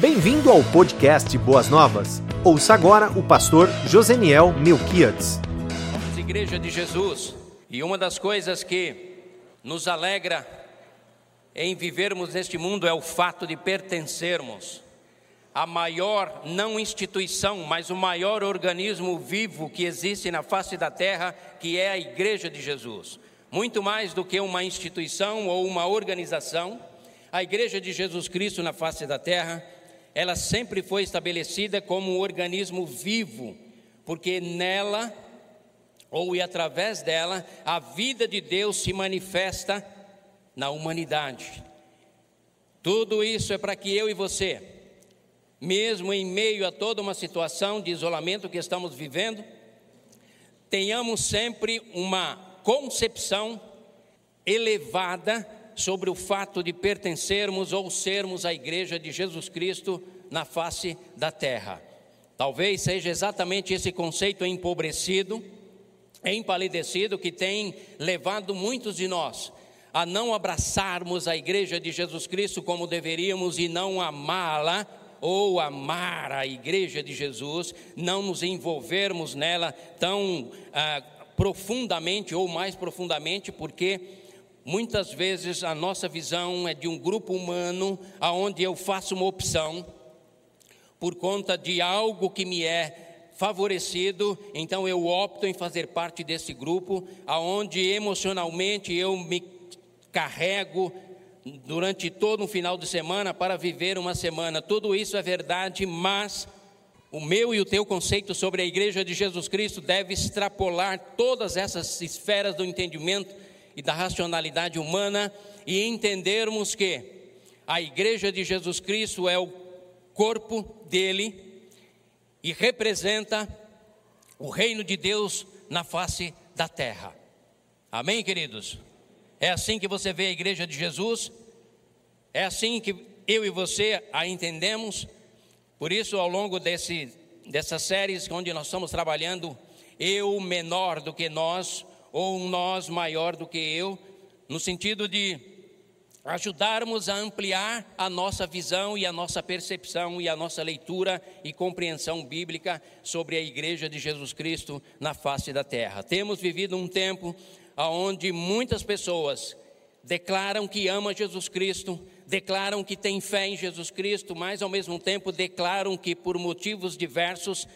Bem-vindo ao podcast Boas Novas. Ouça agora o pastor Joseniel Melquiades. Somos Igreja de Jesus e uma das coisas que nos alegra em vivermos neste mundo é o fato de pertencermos à maior, não instituição, mas o maior organismo vivo que existe na face da terra, que é a Igreja de Jesus. Muito mais do que uma instituição ou uma organização, a Igreja de Jesus Cristo na face da terra ela sempre foi estabelecida como um organismo vivo, porque nela, ou e através dela, a vida de Deus se manifesta na humanidade. Tudo isso é para que eu e você, mesmo em meio a toda uma situação de isolamento que estamos vivendo, tenhamos sempre uma concepção elevada sobre o fato de pertencermos ou sermos a igreja de Jesus Cristo na face da terra. Talvez seja exatamente esse conceito empobrecido, empalidecido, que tem levado muitos de nós a não abraçarmos a igreja de Jesus Cristo como deveríamos e não amá-la ou amar a igreja de Jesus, não nos envolvermos nela tão ah, profundamente ou mais profundamente, porque Muitas vezes a nossa visão é de um grupo humano aonde eu faço uma opção por conta de algo que me é favorecido, então eu opto em fazer parte desse grupo aonde emocionalmente eu me carrego durante todo um final de semana para viver uma semana. Tudo isso é verdade, mas o meu e o teu conceito sobre a igreja de Jesus Cristo deve extrapolar todas essas esferas do entendimento e da racionalidade humana e entendermos que a igreja de Jesus Cristo é o corpo dele e representa o reino de Deus na face da terra. Amém, queridos? É assim que você vê a igreja de Jesus? É assim que eu e você a entendemos? Por isso, ao longo desse, dessas séries onde nós estamos trabalhando, eu menor do que nós, ou um nós maior do que eu, no sentido de ajudarmos a ampliar a nossa visão e a nossa percepção e a nossa leitura e compreensão bíblica sobre a igreja de Jesus Cristo na face da terra. Temos vivido um tempo onde muitas pessoas declaram que amam Jesus Cristo, declaram que têm fé em Jesus Cristo, mas ao mesmo tempo declaram que por motivos diversos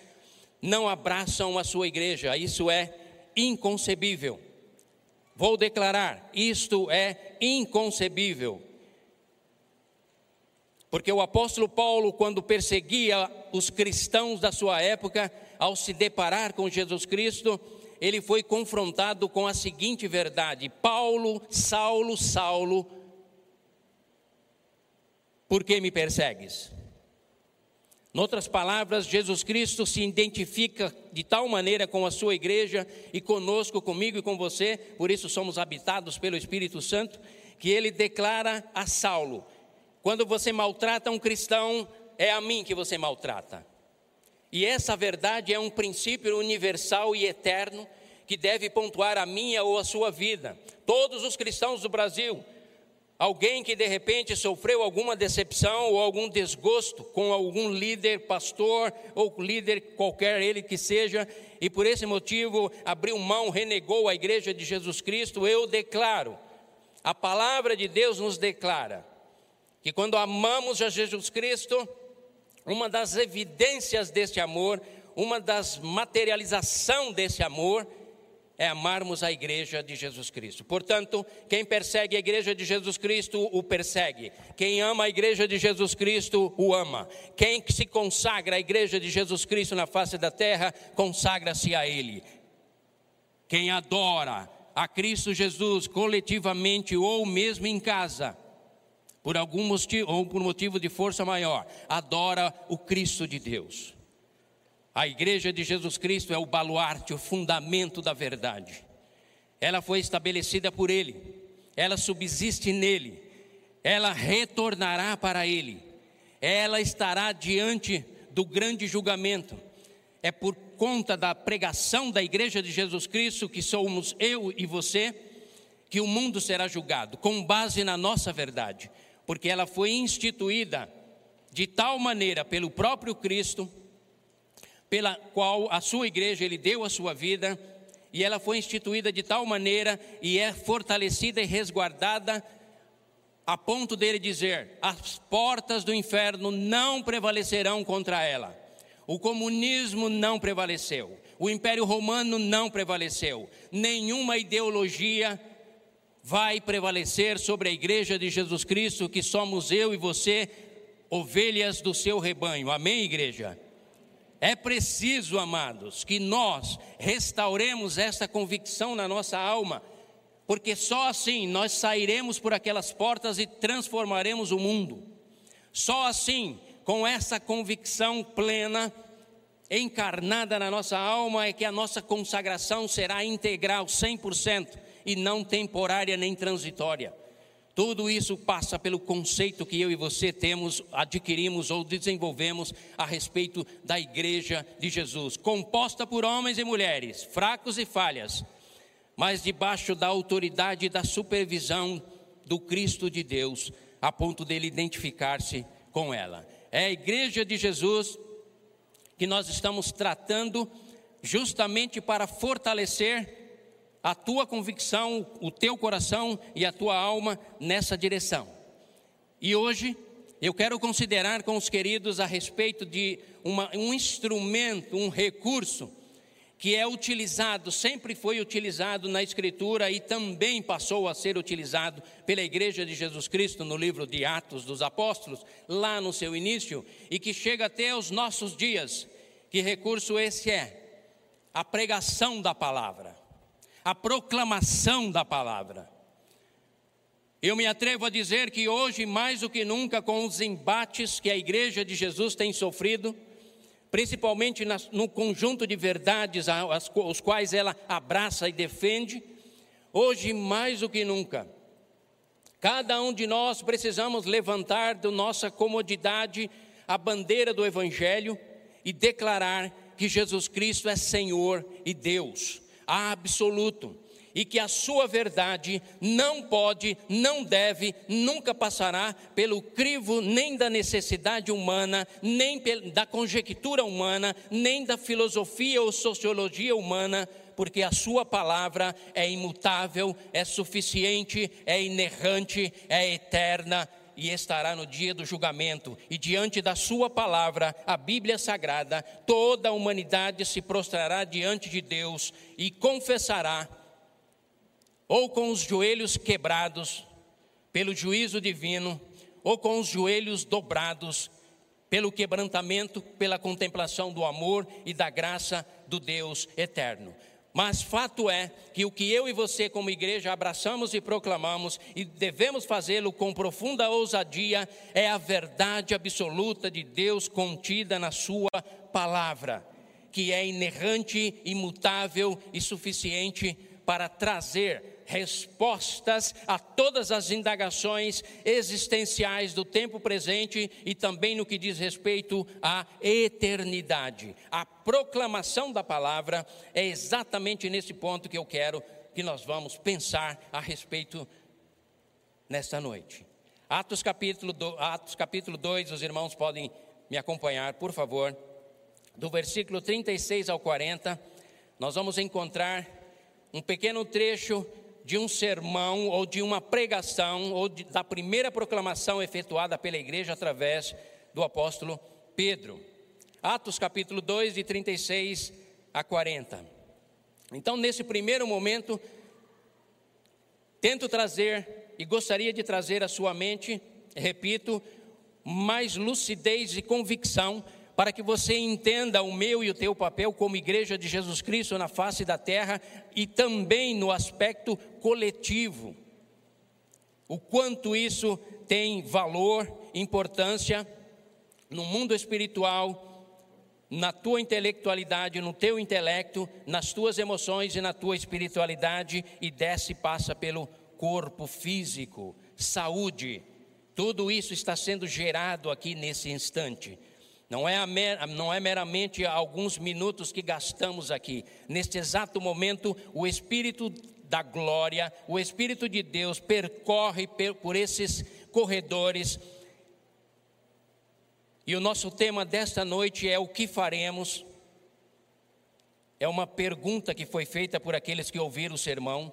não abraçam a sua igreja. Isso é inconcebível. Vou declarar: isto é inconcebível. Porque o apóstolo Paulo, quando perseguia os cristãos da sua época, ao se deparar com Jesus Cristo, ele foi confrontado com a seguinte verdade: Paulo, Saulo, Saulo, por que me persegues? Em outras palavras, Jesus Cristo se identifica de tal maneira com a sua igreja e conosco, comigo e com você, por isso somos habitados pelo Espírito Santo, que ele declara a Saulo: quando você maltrata um cristão, é a mim que você maltrata. E essa verdade é um princípio universal e eterno que deve pontuar a minha ou a sua vida. Todos os cristãos do Brasil Alguém que de repente sofreu alguma decepção ou algum desgosto com algum líder, pastor ou líder qualquer ele que seja, e por esse motivo abriu mão, renegou a igreja de Jesus Cristo, eu declaro, a palavra de Deus nos declara que quando amamos a Jesus Cristo, uma das evidências deste amor, uma das materialização desse amor, é amarmos a igreja de Jesus Cristo. Portanto, quem persegue a igreja de Jesus Cristo, o persegue. Quem ama a igreja de Jesus Cristo, o ama. Quem se consagra à igreja de Jesus Cristo na face da terra, consagra-se a Ele. Quem adora a Cristo Jesus coletivamente ou mesmo em casa, por algum motivo ou por motivo de força maior, adora o Cristo de Deus. A igreja de Jesus Cristo é o baluarte, o fundamento da verdade. Ela foi estabelecida por Ele, ela subsiste nele, ela retornará para Ele, ela estará diante do grande julgamento. É por conta da pregação da igreja de Jesus Cristo, que somos eu e você, que o mundo será julgado, com base na nossa verdade, porque ela foi instituída de tal maneira pelo próprio Cristo, pela qual a sua igreja ele deu a sua vida, e ela foi instituída de tal maneira e é fortalecida e resguardada a ponto dele dizer: as portas do inferno não prevalecerão contra ela. O comunismo não prevaleceu, o Império Romano não prevaleceu, nenhuma ideologia vai prevalecer sobre a igreja de Jesus Cristo, que somos eu e você, ovelhas do seu rebanho. Amém, igreja? É preciso, amados, que nós restauremos essa convicção na nossa alma, porque só assim nós sairemos por aquelas portas e transformaremos o mundo. Só assim, com essa convicção plena, encarnada na nossa alma, é que a nossa consagração será integral, 100% e não temporária nem transitória. Tudo isso passa pelo conceito que eu e você temos, adquirimos ou desenvolvemos a respeito da igreja de Jesus, composta por homens e mulheres, fracos e falhas, mas debaixo da autoridade e da supervisão do Cristo de Deus, a ponto dele identificar-se com ela. É a igreja de Jesus que nós estamos tratando justamente para fortalecer a tua convicção, o teu coração e a tua alma nessa direção. E hoje eu quero considerar com os queridos a respeito de uma, um instrumento, um recurso que é utilizado, sempre foi utilizado na Escritura e também passou a ser utilizado pela Igreja de Jesus Cristo no livro de Atos dos Apóstolos, lá no seu início, e que chega até os nossos dias. Que recurso esse é? A pregação da palavra a proclamação da palavra. Eu me atrevo a dizer que hoje, mais do que nunca, com os embates que a Igreja de Jesus tem sofrido, principalmente no conjunto de verdades os quais ela abraça e defende, hoje, mais do que nunca, cada um de nós precisamos levantar da nossa comodidade a bandeira do Evangelho e declarar que Jesus Cristo é Senhor e Deus absoluto e que a sua verdade não pode, não deve, nunca passará pelo crivo nem da necessidade humana, nem da conjectura humana, nem da filosofia ou sociologia humana, porque a sua palavra é imutável, é suficiente, é inerrante, é eterna e estará no dia do julgamento, e diante da Sua palavra, a Bíblia Sagrada, toda a humanidade se prostrará diante de Deus e confessará, ou com os joelhos quebrados pelo juízo divino, ou com os joelhos dobrados pelo quebrantamento, pela contemplação do amor e da graça do Deus eterno. Mas fato é que o que eu e você, como igreja, abraçamos e proclamamos, e devemos fazê-lo com profunda ousadia, é a verdade absoluta de Deus contida na Sua palavra, que é inerrante, imutável e suficiente para trazer respostas a todas as indagações existenciais do tempo presente e também no que diz respeito à eternidade. A proclamação da palavra é exatamente nesse ponto que eu quero que nós vamos pensar a respeito nesta noite. Atos capítulo, do, Atos capítulo 2, os irmãos podem me acompanhar, por favor. Do versículo 36 ao 40, nós vamos encontrar um pequeno trecho de um sermão ou de uma pregação ou de, da primeira proclamação efetuada pela igreja através do apóstolo Pedro. Atos capítulo 2, de 36 a 40. Então, nesse primeiro momento, tento trazer e gostaria de trazer à sua mente, repito, mais lucidez e convicção para que você entenda o meu e o teu papel como igreja de Jesus Cristo na face da terra e também no aspecto coletivo. O quanto isso tem valor, importância no mundo espiritual, na tua intelectualidade, no teu intelecto, nas tuas emoções e na tua espiritualidade e desce e passa pelo corpo físico, saúde. Tudo isso está sendo gerado aqui nesse instante. Não é, mer, não é meramente alguns minutos que gastamos aqui. Neste exato momento, o Espírito da glória, o Espírito de Deus percorre por esses corredores E o nosso tema desta noite é o que faremos. É uma pergunta que foi feita por aqueles que ouviram o sermão.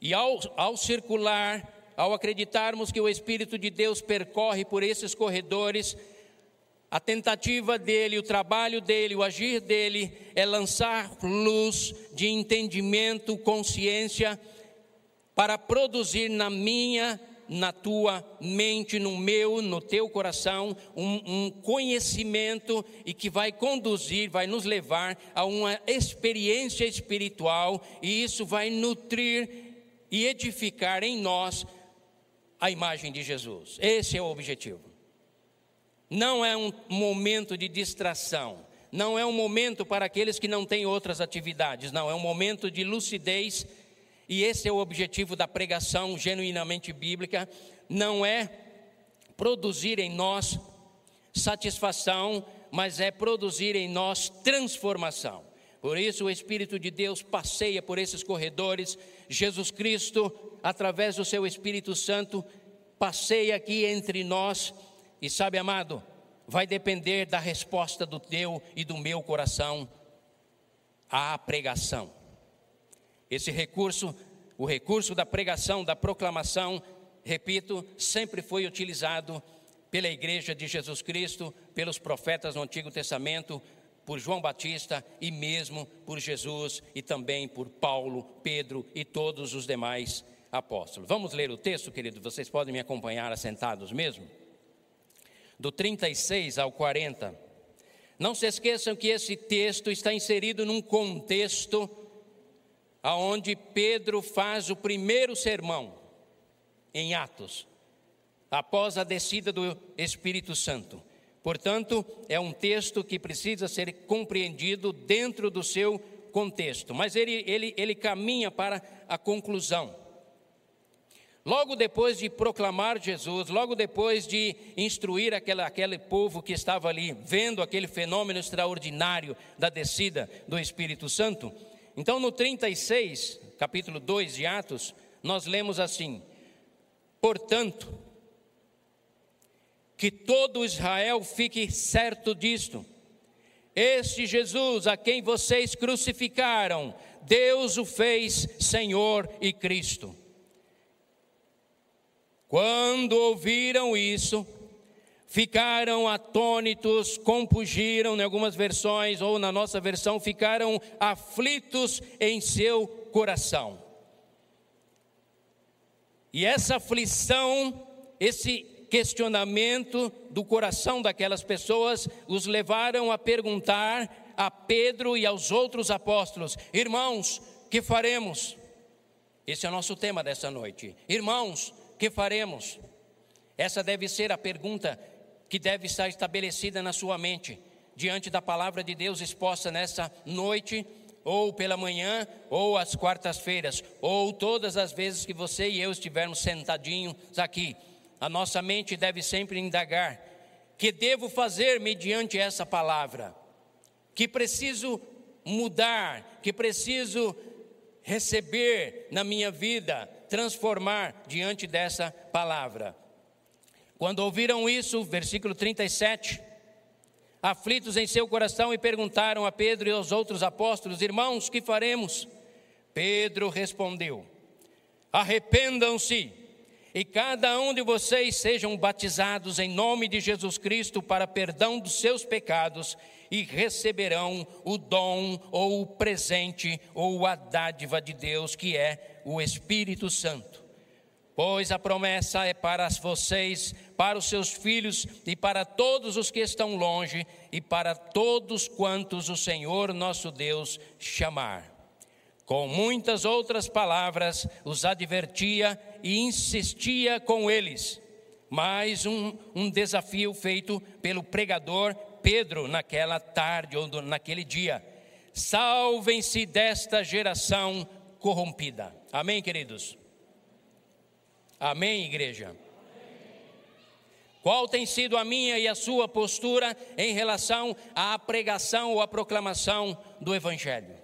E ao, ao circular, ao acreditarmos que o Espírito de Deus percorre por esses corredores, a tentativa dele, o trabalho dele, o agir dele é lançar luz de entendimento, consciência, para produzir na minha, na tua mente, no meu, no teu coração, um, um conhecimento e que vai conduzir, vai nos levar a uma experiência espiritual, e isso vai nutrir e edificar em nós a imagem de Jesus. Esse é o objetivo. Não é um momento de distração, não é um momento para aqueles que não têm outras atividades, não, é um momento de lucidez, e esse é o objetivo da pregação genuinamente bíblica, não é produzir em nós satisfação, mas é produzir em nós transformação. Por isso o Espírito de Deus passeia por esses corredores, Jesus Cristo, através do seu Espírito Santo, passeia aqui entre nós, e sabe, amado, vai depender da resposta do teu e do meu coração à pregação. Esse recurso, o recurso da pregação, da proclamação, repito, sempre foi utilizado pela Igreja de Jesus Cristo, pelos profetas no Antigo Testamento, por João Batista e mesmo por Jesus e também por Paulo, Pedro e todos os demais apóstolos. Vamos ler o texto, querido? Vocês podem me acompanhar assentados mesmo? Do 36 ao 40. Não se esqueçam que esse texto está inserido num contexto aonde Pedro faz o primeiro sermão em Atos, após a descida do Espírito Santo. Portanto, é um texto que precisa ser compreendido dentro do seu contexto, mas ele, ele, ele caminha para a conclusão. Logo depois de proclamar Jesus, logo depois de instruir aquele, aquele povo que estava ali, vendo aquele fenômeno extraordinário da descida do Espírito Santo, então no 36, capítulo 2 de Atos, nós lemos assim: Portanto, que todo Israel fique certo disto. Este Jesus a quem vocês crucificaram, Deus o fez Senhor e Cristo. Quando ouviram isso, ficaram atônitos, compugiram, em algumas versões, ou na nossa versão, ficaram aflitos em seu coração. E essa aflição, esse questionamento do coração daquelas pessoas os levaram a perguntar a Pedro e aos outros apóstolos: Irmãos, que faremos? Esse é o nosso tema dessa noite. Irmãos, que faremos? Essa deve ser a pergunta que deve estar estabelecida na sua mente, diante da palavra de Deus exposta nessa noite, ou pela manhã, ou às quartas-feiras, ou todas as vezes que você e eu estivermos sentadinhos aqui a nossa mente deve sempre indagar: que devo fazer mediante essa palavra? Que preciso mudar, que preciso receber na minha vida, transformar diante dessa palavra. Quando ouviram isso, versículo 37, aflitos em seu coração e perguntaram a Pedro e aos outros apóstolos: Irmãos, que faremos? Pedro respondeu: Arrependam-se e cada um de vocês sejam batizados em nome de Jesus Cristo para perdão dos seus pecados e receberão o dom ou o presente ou a dádiva de Deus, que é o Espírito Santo. Pois a promessa é para vocês, para os seus filhos e para todos os que estão longe e para todos quantos o Senhor nosso Deus chamar. Com muitas outras palavras, os advertia e insistia com eles. Mais um, um desafio feito pelo pregador Pedro naquela tarde ou naquele dia. Salvem-se desta geração corrompida. Amém, queridos? Amém, igreja? Qual tem sido a minha e a sua postura em relação à pregação ou à proclamação do Evangelho?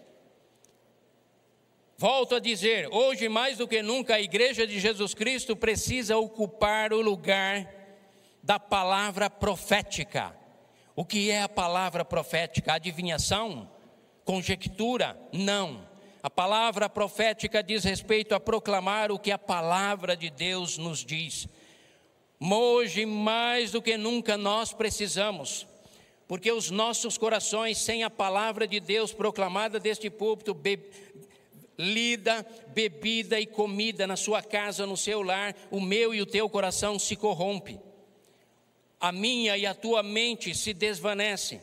Volto a dizer, hoje mais do que nunca a igreja de Jesus Cristo precisa ocupar o lugar da palavra profética. O que é a palavra profética? Adivinhação? Conjectura? Não. A palavra profética diz respeito a proclamar o que a palavra de Deus nos diz. Hoje, mais do que nunca, nós precisamos, porque os nossos corações, sem a palavra de Deus proclamada deste púlpito, lida, bebida e comida na sua casa, no seu lar, o meu e o teu coração se corrompe. A minha e a tua mente se desvanece.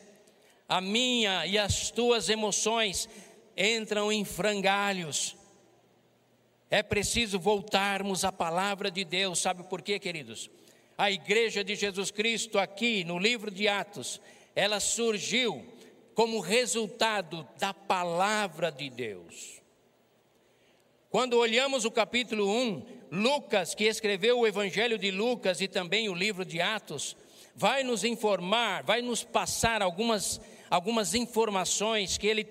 A minha e as tuas emoções entram em frangalhos. É preciso voltarmos à palavra de Deus, sabe por quê, queridos? A igreja de Jesus Cristo, aqui no livro de Atos, ela surgiu como resultado da palavra de Deus. Quando olhamos o capítulo 1, Lucas, que escreveu o Evangelho de Lucas e também o livro de Atos, vai nos informar, vai nos passar algumas, algumas informações que ele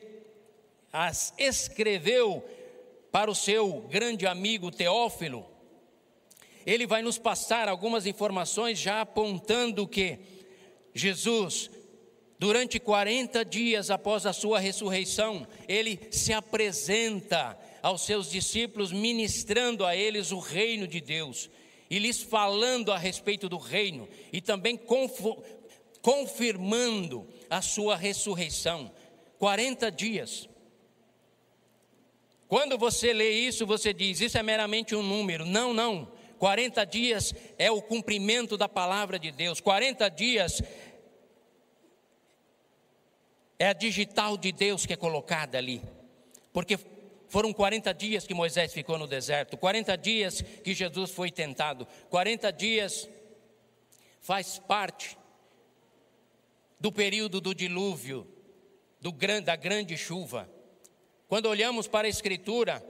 as escreveu para o seu grande amigo Teófilo. Ele vai nos passar algumas informações já apontando que Jesus, durante 40 dias após a sua ressurreição, ele se apresenta aos seus discípulos, ministrando a eles o reino de Deus e lhes falando a respeito do reino e também confirmando a sua ressurreição. 40 dias. Quando você lê isso, você diz: Isso é meramente um número. Não, não. 40 dias é o cumprimento da palavra de Deus. 40 dias é a digital de Deus que é colocada ali. Porque foram 40 dias que Moisés ficou no deserto, 40 dias que Jesus foi tentado, 40 dias faz parte do período do dilúvio, do, da grande chuva. Quando olhamos para a Escritura,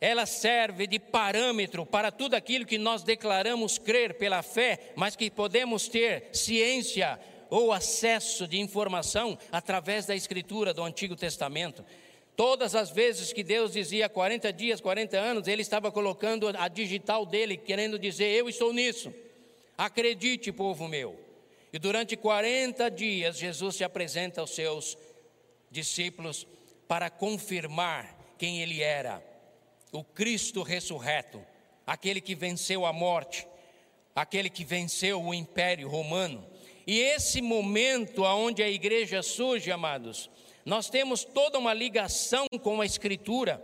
ela serve de parâmetro para tudo aquilo que nós declaramos crer pela fé, mas que podemos ter ciência ou acesso de informação através da Escritura do Antigo Testamento. Todas as vezes que Deus dizia 40 dias, 40 anos, Ele estava colocando a digital dele, querendo dizer: Eu estou nisso. Acredite, povo meu. E durante 40 dias, Jesus se apresenta aos seus discípulos para confirmar quem Ele era: o Cristo ressurreto, aquele que venceu a morte, aquele que venceu o império romano. E esse momento onde a igreja surge, amados, nós temos toda uma ligação com a Escritura,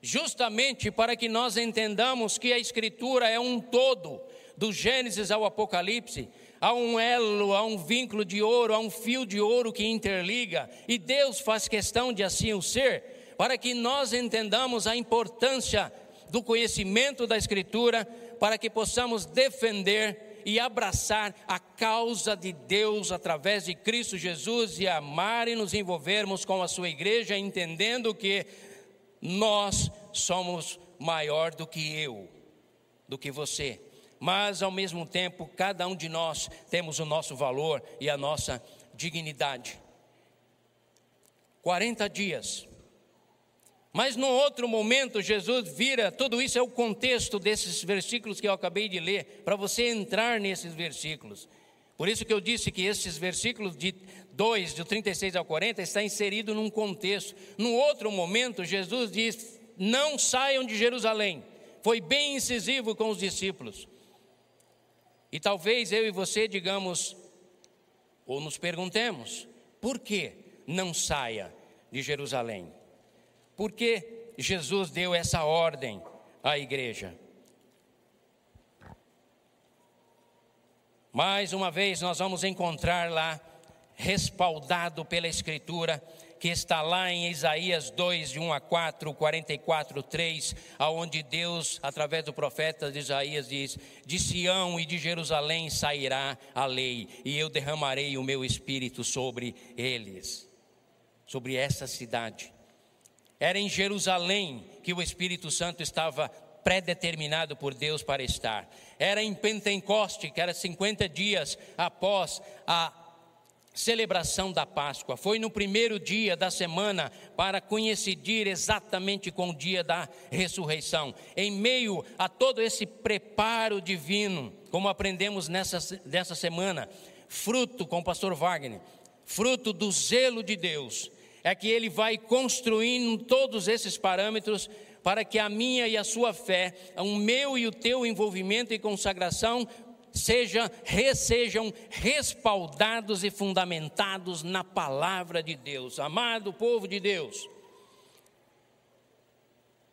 justamente para que nós entendamos que a Escritura é um todo, do Gênesis ao Apocalipse, há um elo, há um vínculo de ouro, há um fio de ouro que interliga, e Deus faz questão de assim o ser, para que nós entendamos a importância do conhecimento da Escritura, para que possamos defender e abraçar a causa de Deus através de Cristo Jesus e amar e nos envolvermos com a sua igreja, entendendo que nós somos maior do que eu, do que você. Mas ao mesmo tempo, cada um de nós temos o nosso valor e a nossa dignidade. 40 dias mas no outro momento, Jesus vira, tudo isso é o contexto desses versículos que eu acabei de ler, para você entrar nesses versículos. Por isso que eu disse que esses versículos de 2, do 36 ao 40, está inserido num contexto. No outro momento, Jesus diz: Não saiam de Jerusalém. Foi bem incisivo com os discípulos. E talvez eu e você digamos, ou nos perguntemos, por que não saia de Jerusalém? Por que Jesus deu essa ordem à igreja? Mais uma vez, nós vamos encontrar lá, respaldado pela Escritura, que está lá em Isaías 2, de 1 a 4, 44, 3, aonde Deus, através do profeta de Isaías, diz: De Sião e de Jerusalém sairá a lei, e eu derramarei o meu espírito sobre eles, sobre essa cidade. Era em Jerusalém que o Espírito Santo estava predeterminado por Deus para estar. Era em Pentecoste, que era 50 dias após a celebração da Páscoa. Foi no primeiro dia da semana para coincidir exatamente com o dia da ressurreição. Em meio a todo esse preparo divino, como aprendemos nessa, nessa semana, fruto com o pastor Wagner, fruto do zelo de Deus, é que ele vai construindo todos esses parâmetros para que a minha e a sua fé, o meu e o teu envolvimento e consagração seja, sejam respaldados e fundamentados na palavra de Deus. Amado povo de Deus,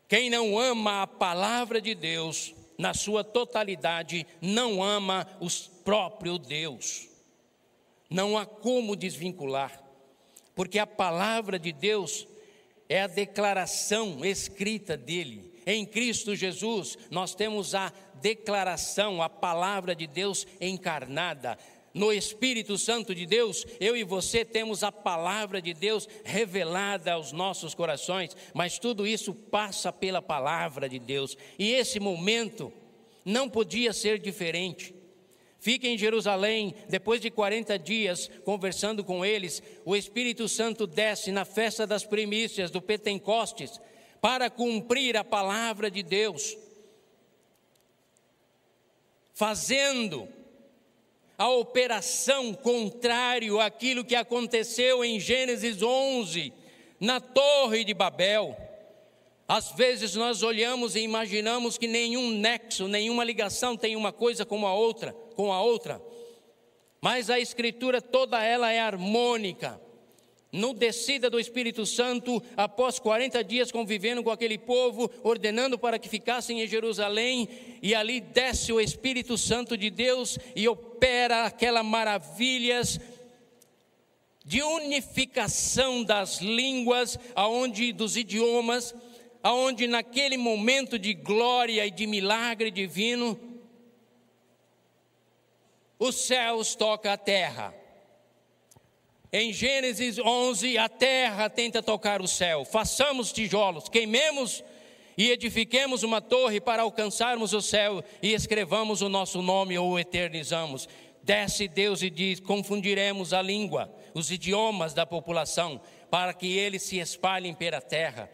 quem não ama a palavra de Deus na sua totalidade, não ama o próprio Deus. Não há como desvincular, porque a palavra de Deus é a declaração escrita dele. Em Cristo Jesus, nós temos a declaração, a palavra de Deus encarnada. No Espírito Santo de Deus, eu e você temos a palavra de Deus revelada aos nossos corações, mas tudo isso passa pela palavra de Deus, e esse momento não podia ser diferente. Fica em Jerusalém, depois de 40 dias conversando com eles, o Espírito Santo desce na festa das primícias do Pentecostes para cumprir a palavra de Deus fazendo a operação contrário àquilo que aconteceu em Gênesis 11, na Torre de Babel. Às vezes nós olhamos e imaginamos que nenhum nexo, nenhuma ligação tem uma coisa com a outra, com a outra. Mas a escritura toda ela é harmônica no descida do Espírito Santo, após 40 dias convivendo com aquele povo, ordenando para que ficassem em Jerusalém, e ali desce o Espírito Santo de Deus e opera aquelas maravilhas de unificação das línguas, aonde dos idiomas, aonde naquele momento de glória e de milagre divino, os céus tocam a terra em Gênesis 11, a terra tenta tocar o céu. Façamos tijolos, queimemos e edifiquemos uma torre para alcançarmos o céu e escrevamos o nosso nome ou eternizamos. Desce Deus e diz: confundiremos a língua, os idiomas da população, para que eles se espalhem pela terra.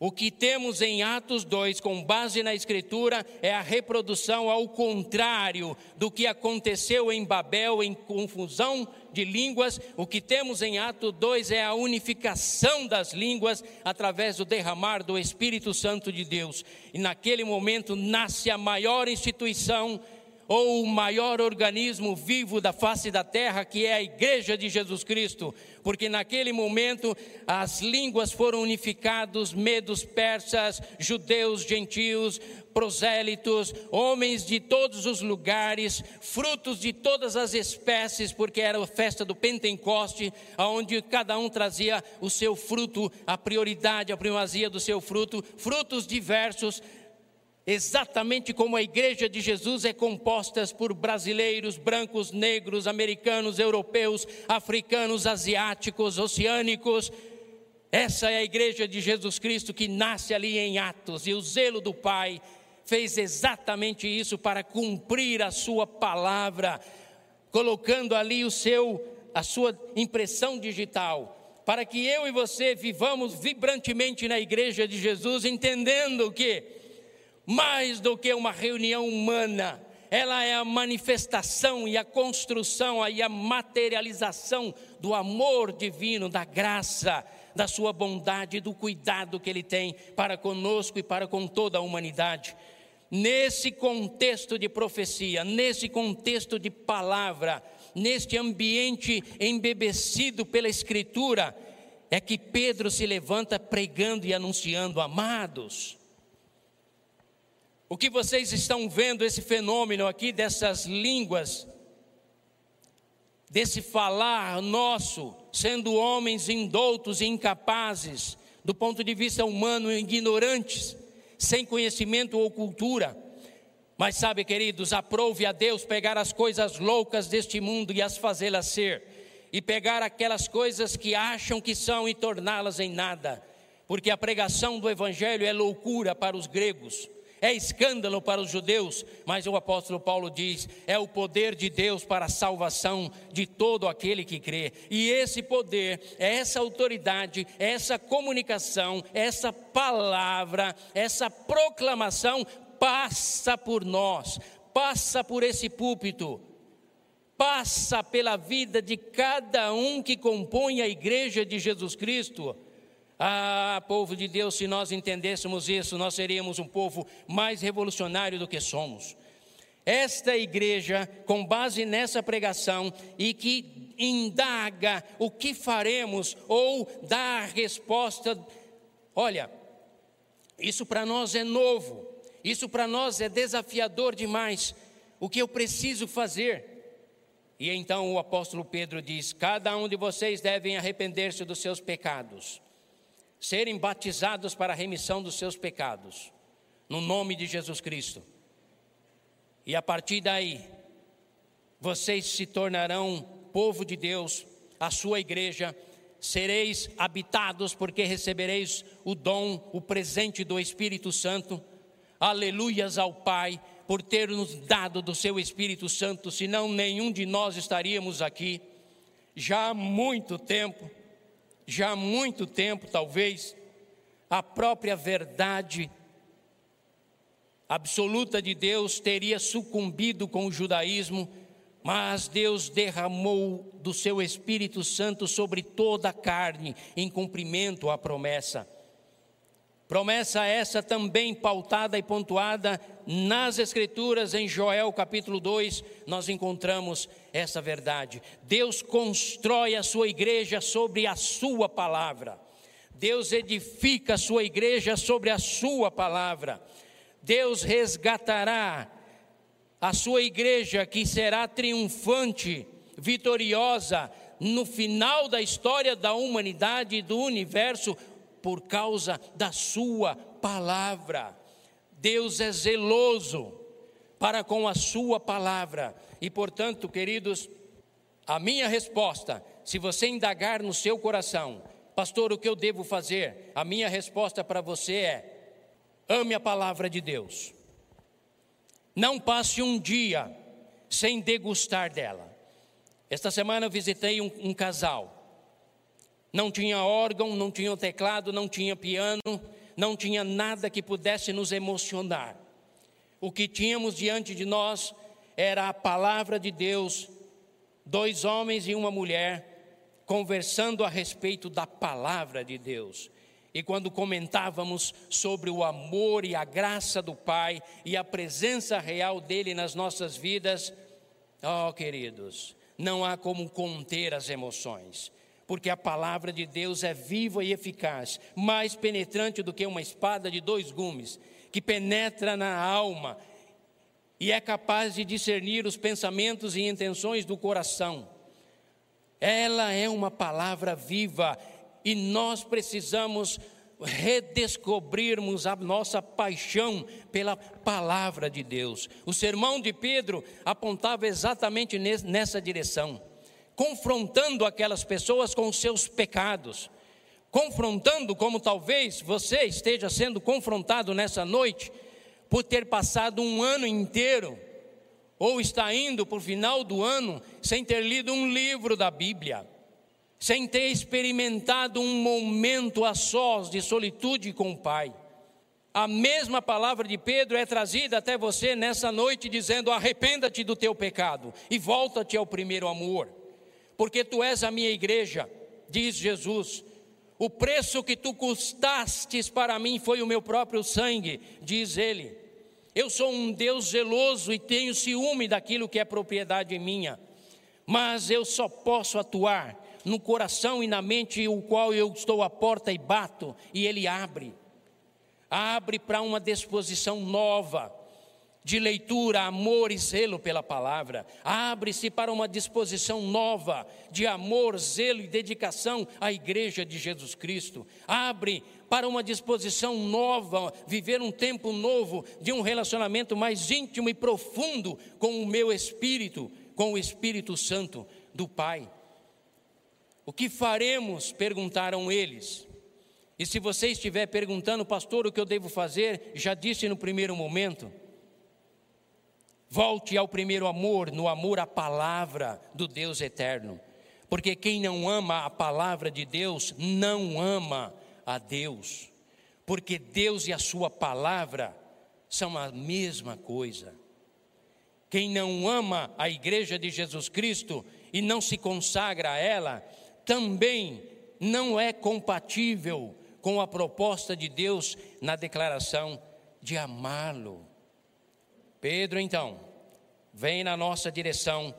O que temos em Atos 2, com base na Escritura, é a reprodução ao contrário do que aconteceu em Babel, em confusão de línguas. O que temos em Atos 2 é a unificação das línguas através do derramar do Espírito Santo de Deus. E naquele momento nasce a maior instituição ou o maior organismo vivo da face da terra, que é a Igreja de Jesus Cristo, porque naquele momento as línguas foram unificadas, medos, persas, judeus, gentios, prosélitos, homens de todos os lugares, frutos de todas as espécies, porque era a festa do Pentecoste, onde cada um trazia o seu fruto, a prioridade, a primazia do seu fruto, frutos diversos, exatamente como a igreja de Jesus é composta por brasileiros, brancos, negros, americanos, europeus, africanos, asiáticos, oceânicos. Essa é a igreja de Jesus Cristo que nasce ali em Atos, e o zelo do Pai fez exatamente isso para cumprir a sua palavra, colocando ali o seu a sua impressão digital, para que eu e você vivamos vibrantemente na igreja de Jesus, entendendo que mais do que uma reunião humana, ela é a manifestação e a construção e a materialização do amor divino, da graça, da sua bondade, do cuidado que ele tem para conosco e para com toda a humanidade. Nesse contexto de profecia, nesse contexto de palavra, neste ambiente embebecido pela Escritura, é que Pedro se levanta pregando e anunciando, amados o que vocês estão vendo, esse fenômeno aqui dessas línguas, desse falar nosso, sendo homens indoutos e incapazes, do ponto de vista humano, ignorantes, sem conhecimento ou cultura. Mas sabe, queridos, aprove a Deus pegar as coisas loucas deste mundo e as fazê-las ser, e pegar aquelas coisas que acham que são e torná-las em nada, porque a pregação do Evangelho é loucura para os gregos é escândalo para os judeus, mas o apóstolo Paulo diz: é o poder de Deus para a salvação de todo aquele que crê. E esse poder, essa autoridade, essa comunicação, essa palavra, essa proclamação passa por nós, passa por esse púlpito, passa pela vida de cada um que compõe a igreja de Jesus Cristo. Ah, povo de Deus, se nós entendêssemos isso, nós seríamos um povo mais revolucionário do que somos. Esta igreja, com base nessa pregação e que indaga o que faremos ou dá a resposta, olha, isso para nós é novo, isso para nós é desafiador demais. O que eu preciso fazer? E então o apóstolo Pedro diz: Cada um de vocês devem arrepender-se dos seus pecados serem batizados para a remissão dos seus pecados, no nome de Jesus Cristo. E a partir daí, vocês se tornarão povo de Deus, a sua igreja, sereis habitados, porque recebereis o dom, o presente do Espírito Santo. Aleluias ao Pai, por ter nos dado do seu Espírito Santo, senão nenhum de nós estaríamos aqui. Já há muito tempo já há muito tempo, talvez, a própria verdade absoluta de Deus teria sucumbido com o judaísmo, mas Deus derramou do seu Espírito Santo sobre toda a carne, em cumprimento à promessa. Promessa essa também pautada e pontuada nas Escrituras, em Joel capítulo 2, nós encontramos essa verdade. Deus constrói a sua igreja sobre a sua palavra. Deus edifica a sua igreja sobre a sua palavra. Deus resgatará a sua igreja que será triunfante, vitoriosa no final da história da humanidade e do universo por causa da Sua palavra. Deus é zeloso para com a Sua palavra. E portanto, queridos, a minha resposta, se você indagar no seu coração, pastor, o que eu devo fazer? A minha resposta para você é: ame a palavra de Deus. Não passe um dia sem degustar dela. Esta semana eu visitei um, um casal não tinha órgão, não tinha teclado, não tinha piano, não tinha nada que pudesse nos emocionar. O que tínhamos diante de nós era a palavra de Deus, dois homens e uma mulher conversando a respeito da palavra de Deus. E quando comentávamos sobre o amor e a graça do Pai e a presença real dele nas nossas vidas, oh queridos, não há como conter as emoções porque a palavra de Deus é viva e eficaz, mais penetrante do que uma espada de dois gumes, que penetra na alma e é capaz de discernir os pensamentos e intenções do coração. Ela é uma palavra viva e nós precisamos redescobrirmos a nossa paixão pela palavra de Deus. O sermão de Pedro apontava exatamente nessa direção confrontando aquelas pessoas com os seus pecados, confrontando como talvez você esteja sendo confrontado nessa noite, por ter passado um ano inteiro, ou está indo para o final do ano sem ter lido um livro da Bíblia, sem ter experimentado um momento a sós de solitude com o Pai. A mesma palavra de Pedro é trazida até você nessa noite, dizendo: arrependa-te do teu pecado e volta-te ao primeiro amor porque tu és a minha igreja, diz Jesus. O preço que tu custastes para mim foi o meu próprio sangue, diz ele. Eu sou um Deus zeloso e tenho ciúme daquilo que é propriedade minha, mas eu só posso atuar no coração e na mente o qual eu estou à porta e bato, e ele abre. Abre para uma disposição nova de leitura, amor e zelo pela palavra. Abre-se para uma disposição nova de amor, zelo e dedicação à igreja de Jesus Cristo. Abre para uma disposição nova, viver um tempo novo de um relacionamento mais íntimo e profundo com o meu espírito, com o Espírito Santo do Pai. O que faremos? perguntaram eles. E se você estiver perguntando, pastor, o que eu devo fazer, já disse no primeiro momento. Volte ao primeiro amor, no amor à palavra do Deus eterno. Porque quem não ama a palavra de Deus, não ama a Deus. Porque Deus e a Sua palavra são a mesma coisa. Quem não ama a igreja de Jesus Cristo e não se consagra a ela, também não é compatível com a proposta de Deus na declaração de amá-lo. Pedro, então, vem na nossa direção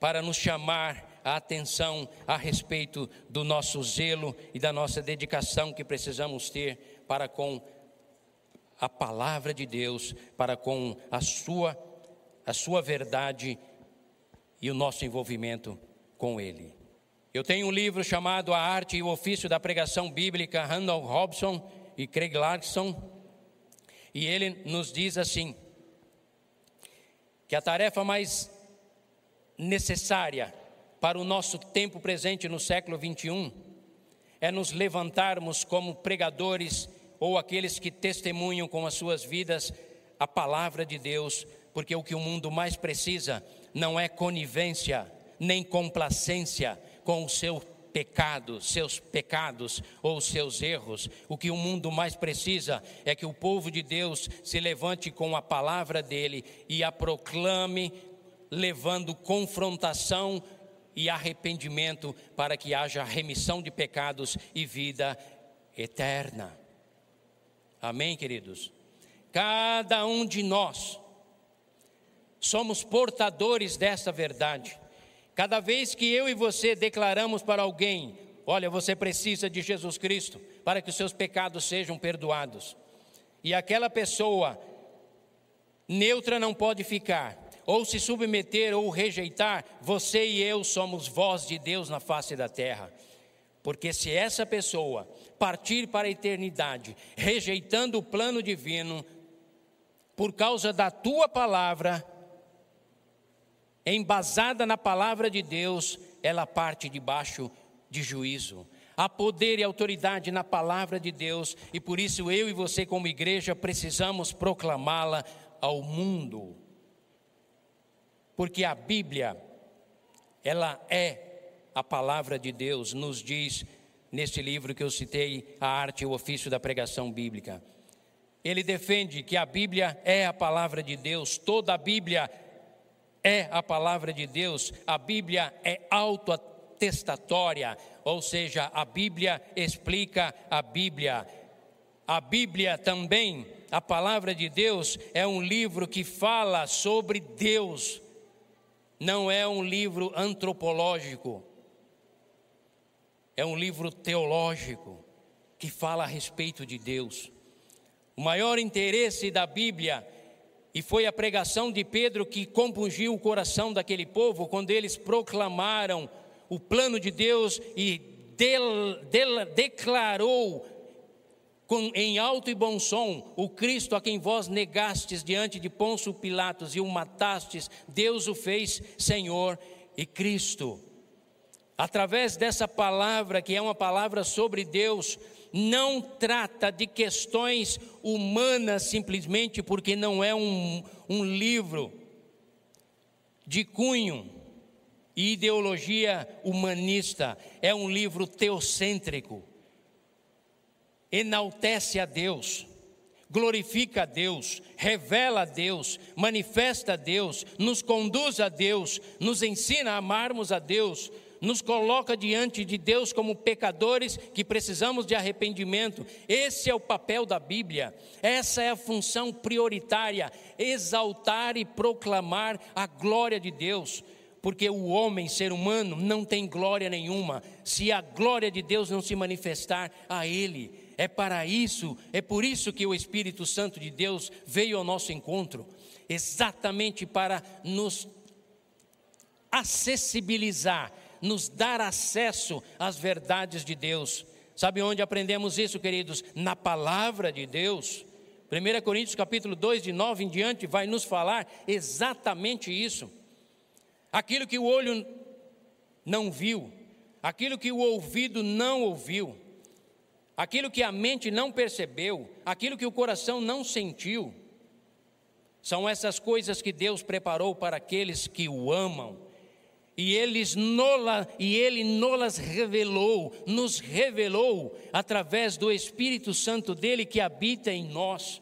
para nos chamar a atenção a respeito do nosso zelo e da nossa dedicação que precisamos ter para com a palavra de Deus, para com a sua a sua verdade e o nosso envolvimento com ele. Eu tenho um livro chamado A Arte e o Ofício da Pregação Bíblica, Randall Robson e Craig Larson, e ele nos diz assim: que a tarefa mais necessária para o nosso tempo presente no século 21 é nos levantarmos como pregadores ou aqueles que testemunham com as suas vidas a palavra de Deus, porque o que o mundo mais precisa não é conivência nem complacência com o seu pecado, seus pecados ou seus erros. O que o mundo mais precisa é que o povo de Deus se levante com a palavra dele e a proclame, levando confrontação e arrependimento para que haja remissão de pecados e vida eterna. Amém, queridos? Cada um de nós somos portadores dessa verdade. Cada vez que eu e você declaramos para alguém: Olha, você precisa de Jesus Cristo para que os seus pecados sejam perdoados, e aquela pessoa neutra não pode ficar, ou se submeter ou rejeitar, você e eu somos voz de Deus na face da terra. Porque se essa pessoa partir para a eternidade, rejeitando o plano divino, por causa da tua palavra, embasada na palavra de Deus, ela parte debaixo de juízo. Há poder e autoridade na palavra de Deus, e por isso eu e você, como igreja, precisamos proclamá-la ao mundo. Porque a Bíblia, ela é a palavra de Deus, nos diz neste livro que eu citei, A Arte e o Ofício da Pregação Bíblica. Ele defende que a Bíblia é a palavra de Deus, toda a Bíblia é a palavra de Deus, a Bíblia é autoatestatória, ou seja, a Bíblia explica a Bíblia. A Bíblia também, a palavra de Deus, é um livro que fala sobre Deus, não é um livro antropológico, é um livro teológico que fala a respeito de Deus. O maior interesse da Bíblia e foi a pregação de Pedro que compungiu o coração daquele povo quando eles proclamaram o plano de Deus e del, del, declarou com, em alto e bom som o Cristo a quem vós negastes diante de Pôncio Pilatos e o matastes, Deus o fez Senhor e Cristo. Através dessa palavra, que é uma palavra sobre Deus, não trata de questões humanas simplesmente porque não é um, um livro de cunho e ideologia humanista, é um livro teocêntrico. Enaltece a Deus, glorifica a Deus, revela a Deus, manifesta a Deus, nos conduz a Deus, nos ensina a amarmos a Deus, nos coloca diante de Deus como pecadores que precisamos de arrependimento. Esse é o papel da Bíblia, essa é a função prioritária: exaltar e proclamar a glória de Deus. Porque o homem, ser humano, não tem glória nenhuma, se a glória de Deus não se manifestar a ele. É para isso, é por isso que o Espírito Santo de Deus veio ao nosso encontro, exatamente para nos acessibilizar nos dar acesso às verdades de Deus. Sabe onde aprendemos isso, queridos? Na palavra de Deus. 1 Coríntios capítulo 2, de 9 em diante, vai nos falar exatamente isso. Aquilo que o olho não viu, aquilo que o ouvido não ouviu, aquilo que a mente não percebeu, aquilo que o coração não sentiu. São essas coisas que Deus preparou para aqueles que o amam. E, eles nola, e Ele nolas revelou, nos revelou através do Espírito Santo dele que habita em nós.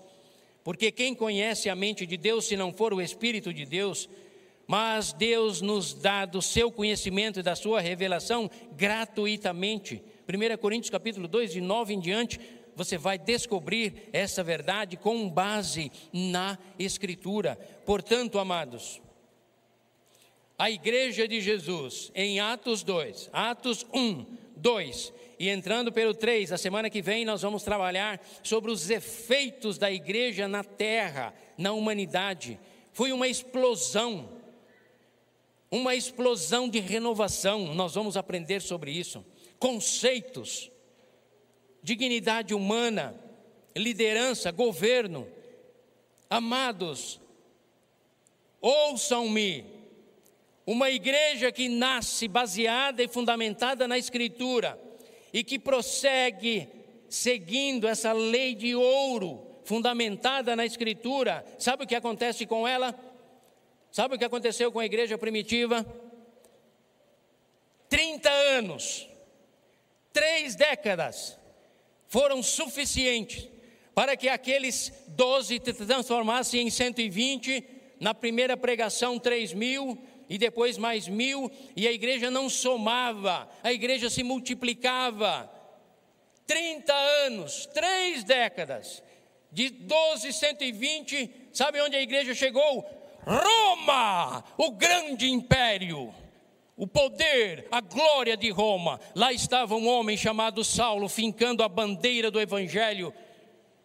Porque quem conhece a mente de Deus, se não for o Espírito de Deus, mas Deus nos dá do seu conhecimento e da sua revelação gratuitamente. 1 Coríntios capítulo 2, de 9 em diante, você vai descobrir essa verdade com base na Escritura. Portanto, amados, a igreja de Jesus, em Atos 2, Atos 1, 2, e entrando pelo 3, a semana que vem nós vamos trabalhar sobre os efeitos da igreja na terra, na humanidade. Foi uma explosão, uma explosão de renovação, nós vamos aprender sobre isso. Conceitos, dignidade humana, liderança, governo. Amados, ouçam-me. Uma igreja que nasce baseada e fundamentada na Escritura e que prossegue seguindo essa lei de ouro fundamentada na Escritura, sabe o que acontece com ela? Sabe o que aconteceu com a igreja primitiva? 30 anos, três décadas, foram suficientes para que aqueles doze se transformassem em 120, na primeira pregação, 3 mil, e depois mais mil, e a igreja não somava, a igreja se multiplicava. 30 anos, três décadas, de 12, 120, sabe onde a igreja chegou? Roma, o grande império o poder, a glória de Roma. Lá estava um homem chamado Saulo, fincando a bandeira do Evangelho,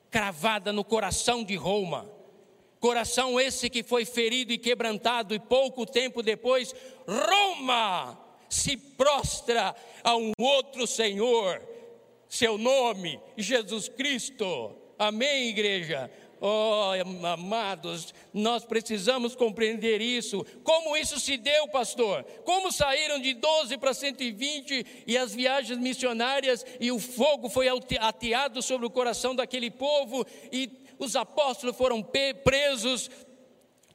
cravada no coração de Roma. Coração esse que foi ferido e quebrantado, e pouco tempo depois, Roma se prostra a um outro Senhor, seu nome, Jesus Cristo. Amém, igreja? Oh, amados, nós precisamos compreender isso. Como isso se deu, pastor? Como saíram de 12 para 120 e as viagens missionárias e o fogo foi ateado sobre o coração daquele povo e os apóstolos foram presos,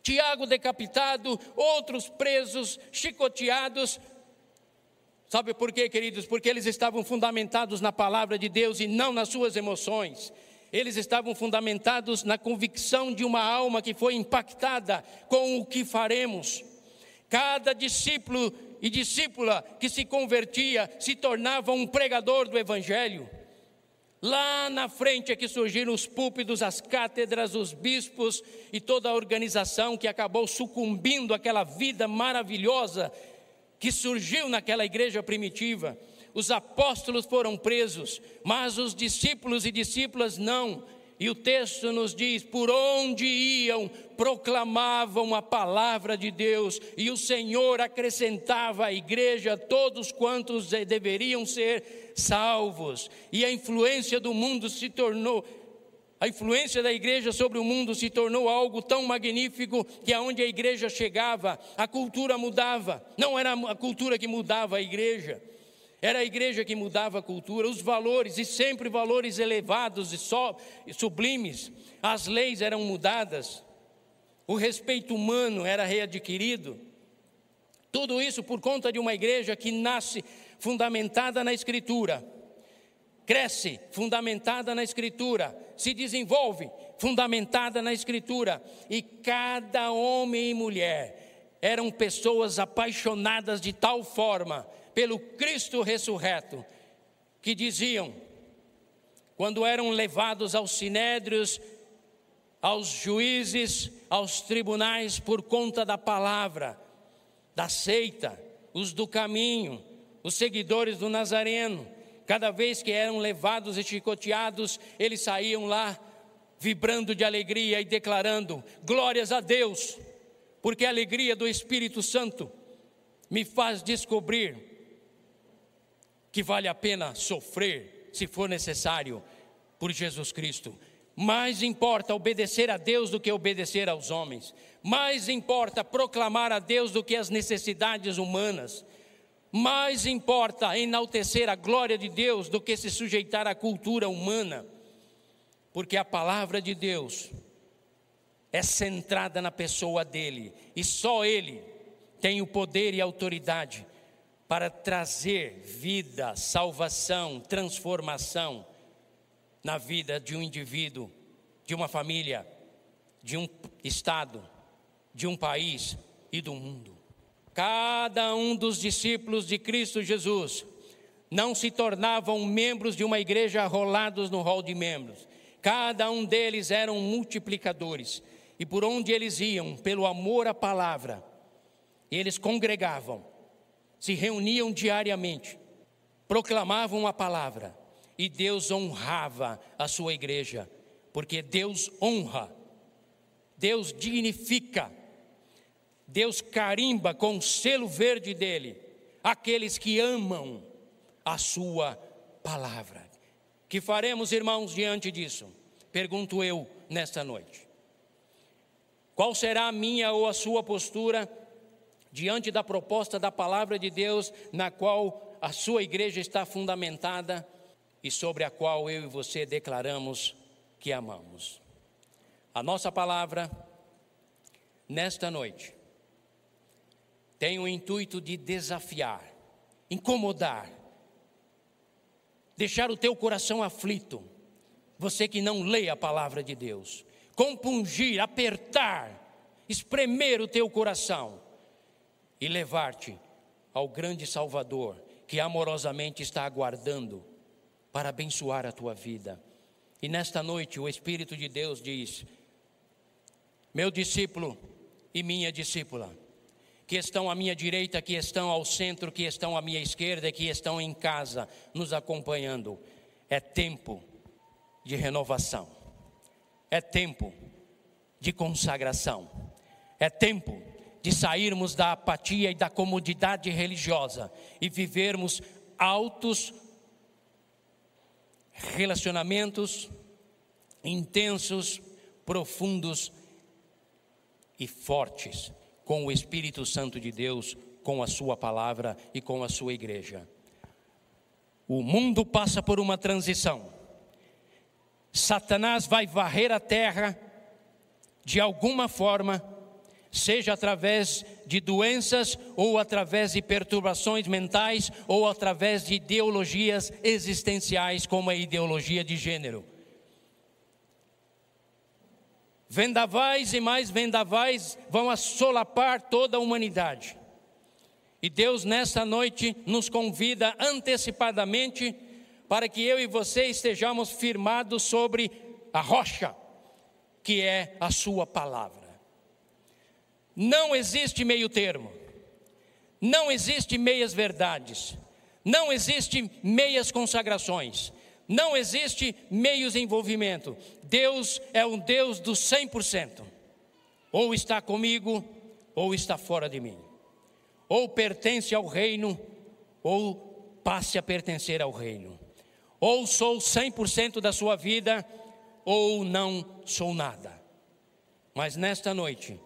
Tiago decapitado, outros presos, chicoteados. Sabe por quê, queridos? Porque eles estavam fundamentados na palavra de Deus e não nas suas emoções eles estavam fundamentados na convicção de uma alma que foi impactada com o que faremos. Cada discípulo e discípula que se convertia se tornava um pregador do Evangelho. Lá na frente é que surgiram os púlpitos, as cátedras, os bispos e toda a organização que acabou sucumbindo àquela vida maravilhosa que surgiu naquela igreja primitiva os apóstolos foram presos, mas os discípulos e discípulas não. E o texto nos diz: por onde iam, proclamavam a palavra de Deus, e o Senhor acrescentava à igreja todos quantos deveriam ser salvos. E a influência do mundo se tornou, a influência da igreja sobre o mundo se tornou algo tão magnífico que aonde a igreja chegava, a cultura mudava. Não era a cultura que mudava a igreja. Era a igreja que mudava a cultura, os valores, e sempre valores elevados e, só, sublimes. As leis eram mudadas, o respeito humano era readquirido. Tudo isso por conta de uma igreja que nasce fundamentada na Escritura, cresce fundamentada na Escritura, se desenvolve fundamentada na Escritura, e cada homem e mulher eram pessoas apaixonadas de tal forma pelo Cristo ressurreto, que diziam, quando eram levados aos sinédrios, aos juízes, aos tribunais, por conta da palavra, da seita, os do caminho, os seguidores do Nazareno, cada vez que eram levados e chicoteados, eles saíam lá vibrando de alegria e declarando: glórias a Deus, porque a alegria do Espírito Santo me faz descobrir que vale a pena sofrer, se for necessário, por Jesus Cristo. Mais importa obedecer a Deus do que obedecer aos homens. Mais importa proclamar a Deus do que as necessidades humanas. Mais importa enaltecer a glória de Deus do que se sujeitar à cultura humana, porque a palavra de Deus é centrada na pessoa dele e só ele tem o poder e autoridade para trazer vida, salvação, transformação na vida de um indivíduo, de uma família, de um estado, de um país e do mundo. Cada um dos discípulos de Cristo Jesus não se tornavam membros de uma igreja rolados no hall de membros. Cada um deles eram multiplicadores. E por onde eles iam, pelo amor à palavra, eles congregavam se reuniam diariamente, proclamavam a palavra e Deus honrava a sua igreja, porque Deus honra, Deus dignifica, Deus carimba com o selo verde dele aqueles que amam a sua palavra. Que faremos, irmãos, diante disso? Pergunto eu nesta noite. Qual será a minha ou a sua postura diante da proposta da palavra de Deus, na qual a sua igreja está fundamentada e sobre a qual eu e você declaramos que amamos. A nossa palavra, nesta noite, tem o intuito de desafiar, incomodar, deixar o teu coração aflito, você que não lê a palavra de Deus, compungir, apertar, espremer o teu coração e levar-te ao grande Salvador que amorosamente está aguardando para abençoar a tua vida. E nesta noite o Espírito de Deus diz: Meu discípulo e minha discípula, que estão à minha direita, que estão ao centro, que estão à minha esquerda, que estão em casa nos acompanhando, é tempo de renovação, é tempo de consagração, é tempo de sairmos da apatia e da comodidade religiosa e vivermos altos relacionamentos intensos, profundos e fortes com o Espírito Santo de Deus, com a Sua palavra e com a Sua igreja. O mundo passa por uma transição. Satanás vai varrer a terra de alguma forma seja através de doenças, ou através de perturbações mentais, ou através de ideologias existenciais, como a ideologia de gênero. Vendavais e mais vendavais vão assolapar toda a humanidade. E Deus, nesta noite, nos convida antecipadamente para que eu e você estejamos firmados sobre a rocha, que é a Sua palavra. Não existe meio termo. Não existe meias verdades. Não existe meias consagrações. Não existe meios envolvimento. Deus é um Deus do 100%. Ou está comigo, ou está fora de mim. Ou pertence ao reino, ou passe a pertencer ao reino. Ou sou 100% da sua vida, ou não sou nada. Mas nesta noite,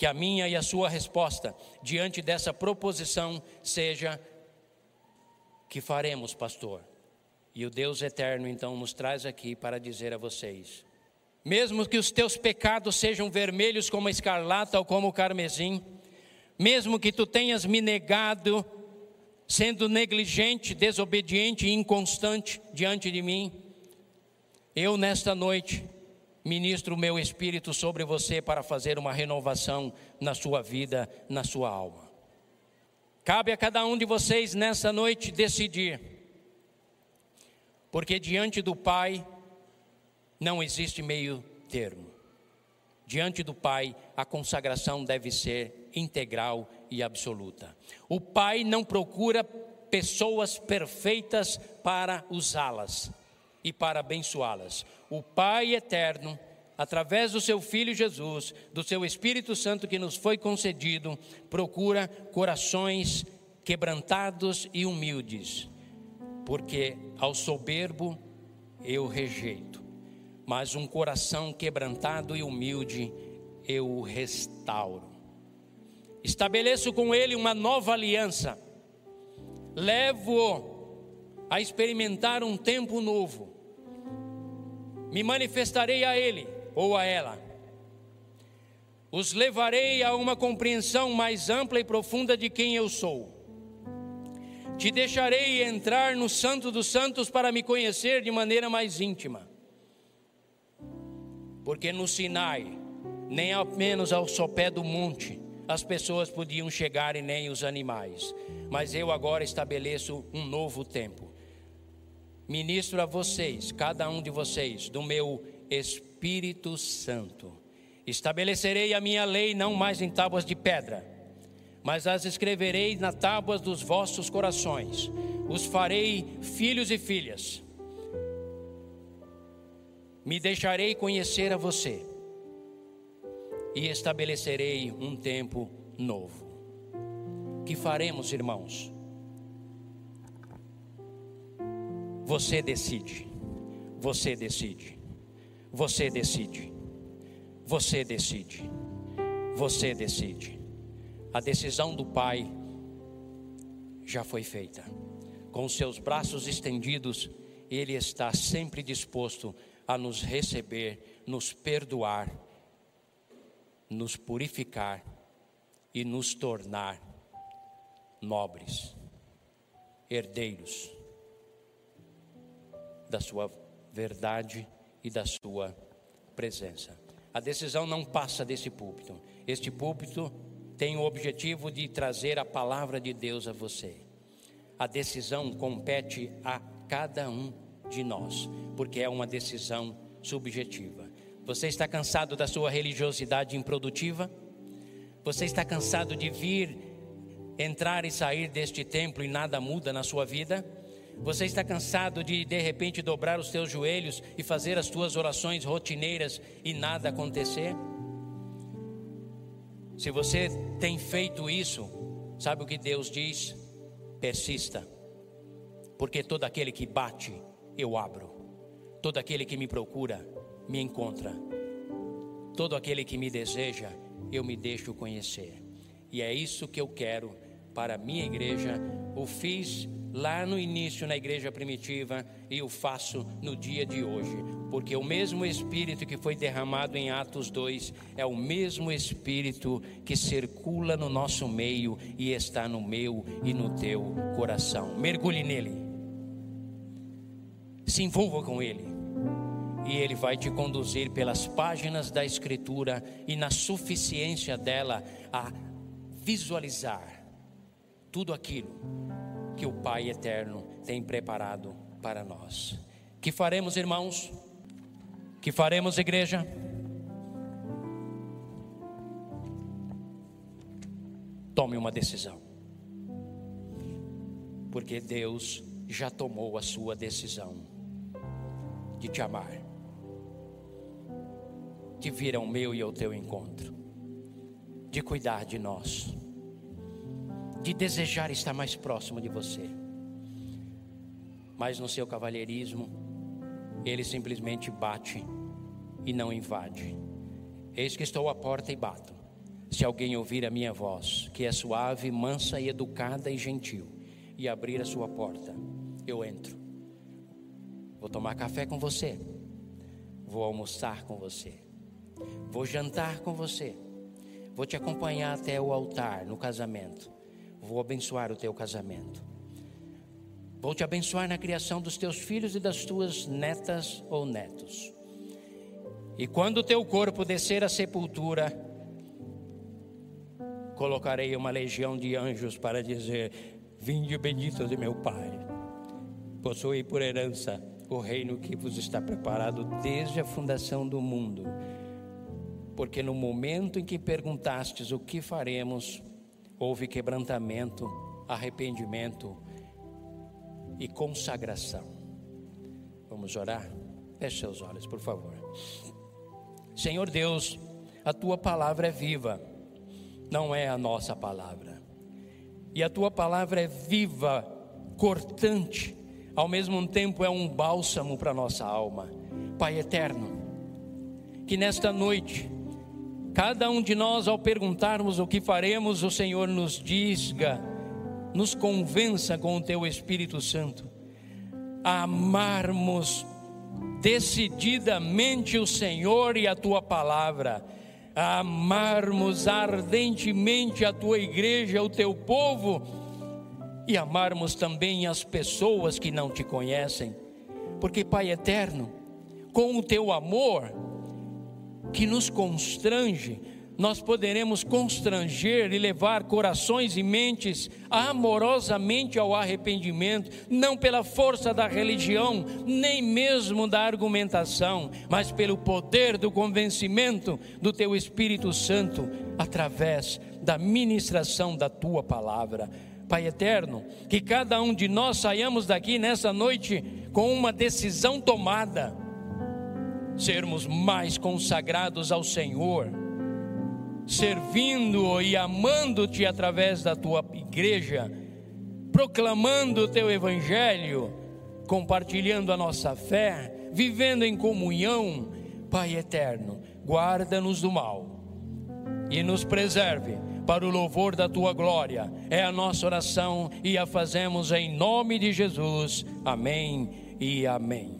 que a minha e a sua resposta diante dessa proposição seja: que faremos, pastor? E o Deus eterno então nos traz aqui para dizer a vocês: mesmo que os teus pecados sejam vermelhos como a escarlata ou como o carmesim, mesmo que tu tenhas me negado, sendo negligente, desobediente e inconstante diante de mim, eu nesta noite ministro o meu espírito sobre você para fazer uma renovação na sua vida, na sua alma. Cabe a cada um de vocês nessa noite decidir, porque diante do Pai não existe meio termo. Diante do Pai, a consagração deve ser integral e absoluta. O Pai não procura pessoas perfeitas para usá-las e para abençoá-las. O Pai eterno, através do seu Filho Jesus, do seu Espírito Santo que nos foi concedido, procura corações quebrantados e humildes, porque ao soberbo eu rejeito, mas um coração quebrantado e humilde eu o restauro. Estabeleço com ele uma nova aliança levo-o a experimentar um tempo novo. Me manifestarei a ele ou a ela. Os levarei a uma compreensão mais ampla e profunda de quem eu sou. Te deixarei entrar no Santo dos Santos para me conhecer de maneira mais íntima. Porque no Sinai, nem ao menos ao sopé do monte, as pessoas podiam chegar e nem os animais. Mas eu agora estabeleço um novo tempo. Ministro a vocês, cada um de vocês, do meu Espírito Santo. Estabelecerei a minha lei não mais em tábuas de pedra, mas as escreverei nas tábuas dos vossos corações. Os farei filhos e filhas. Me deixarei conhecer a você e estabelecerei um tempo novo. Que faremos, irmãos? Você decide. Você decide. Você decide. Você decide. Você decide. A decisão do Pai já foi feita. Com seus braços estendidos, Ele está sempre disposto a nos receber, nos perdoar, nos purificar e nos tornar nobres, herdeiros da Sua verdade e da Sua presença. A decisão não passa desse púlpito. Este púlpito tem o objetivo de trazer a palavra de Deus a você. A decisão compete a cada um de nós, porque é uma decisão subjetiva. Você está cansado da sua religiosidade improdutiva? Você está cansado de vir, entrar e sair deste templo e nada muda na sua vida? Você está cansado de de repente dobrar os teus joelhos e fazer as tuas orações rotineiras e nada acontecer? Se você tem feito isso, sabe o que Deus diz? Persista, porque todo aquele que bate, eu abro, todo aquele que me procura, me encontra, todo aquele que me deseja, eu me deixo conhecer, e é isso que eu quero para a minha igreja, o fiz lá no início na igreja primitiva e o faço no dia de hoje, porque o mesmo Espírito que foi derramado em Atos 2 é o mesmo Espírito que circula no nosso meio e está no meu e no teu coração. Mergulhe nele, se envolva com ele. E ele vai te conduzir pelas páginas da Escritura e na suficiência dela a visualizar tudo aquilo que o Pai eterno tem preparado para nós. Que faremos, irmãos? Que faremos, igreja? Tome uma decisão. Porque Deus já tomou a sua decisão de te amar, de vir ao meu e ao teu encontro, de cuidar de nós de desejar estar mais próximo de você. Mas no seu cavalheirismo, ele simplesmente bate e não invade. Eis que estou à porta e bato. Se alguém ouvir a minha voz, que é suave, mansa e educada e gentil, e abrir a sua porta, eu entro. Vou tomar café com você. Vou almoçar com você. Vou jantar com você. Vou te acompanhar até o altar no casamento vou abençoar o teu casamento. Vou te abençoar na criação dos teus filhos e das tuas netas ou netos. E quando o teu corpo descer à sepultura, colocarei uma legião de anjos para dizer: Vinde bendito de meu Pai, possui por herança o reino que vos está preparado desde a fundação do mundo. Porque no momento em que perguntastes o que faremos, houve quebrantamento, arrependimento e consagração. Vamos orar? Feche seus olhos, por favor. Senhor Deus, a tua palavra é viva, não é a nossa palavra. E a tua palavra é viva, cortante, ao mesmo tempo é um bálsamo para nossa alma. Pai eterno, que nesta noite Cada um de nós, ao perguntarmos o que faremos, o Senhor nos diga nos convença com o teu Espírito Santo. A amarmos decididamente o Senhor e a tua palavra, a amarmos ardentemente a tua igreja, o teu povo e amarmos também as pessoas que não te conhecem, porque, Pai eterno, com o teu amor que nos constrange, nós poderemos constranger e levar corações e mentes amorosamente ao arrependimento, não pela força da religião, nem mesmo da argumentação, mas pelo poder do convencimento do teu Espírito Santo, através da ministração da tua palavra. Pai eterno, que cada um de nós saiamos daqui nessa noite com uma decisão tomada, sermos mais consagrados ao Senhor servindo e amando-te através da tua igreja, proclamando o teu evangelho, compartilhando a nossa fé, vivendo em comunhão, Pai eterno, guarda-nos do mal e nos preserve para o louvor da tua glória. É a nossa oração e a fazemos em nome de Jesus. Amém e amém.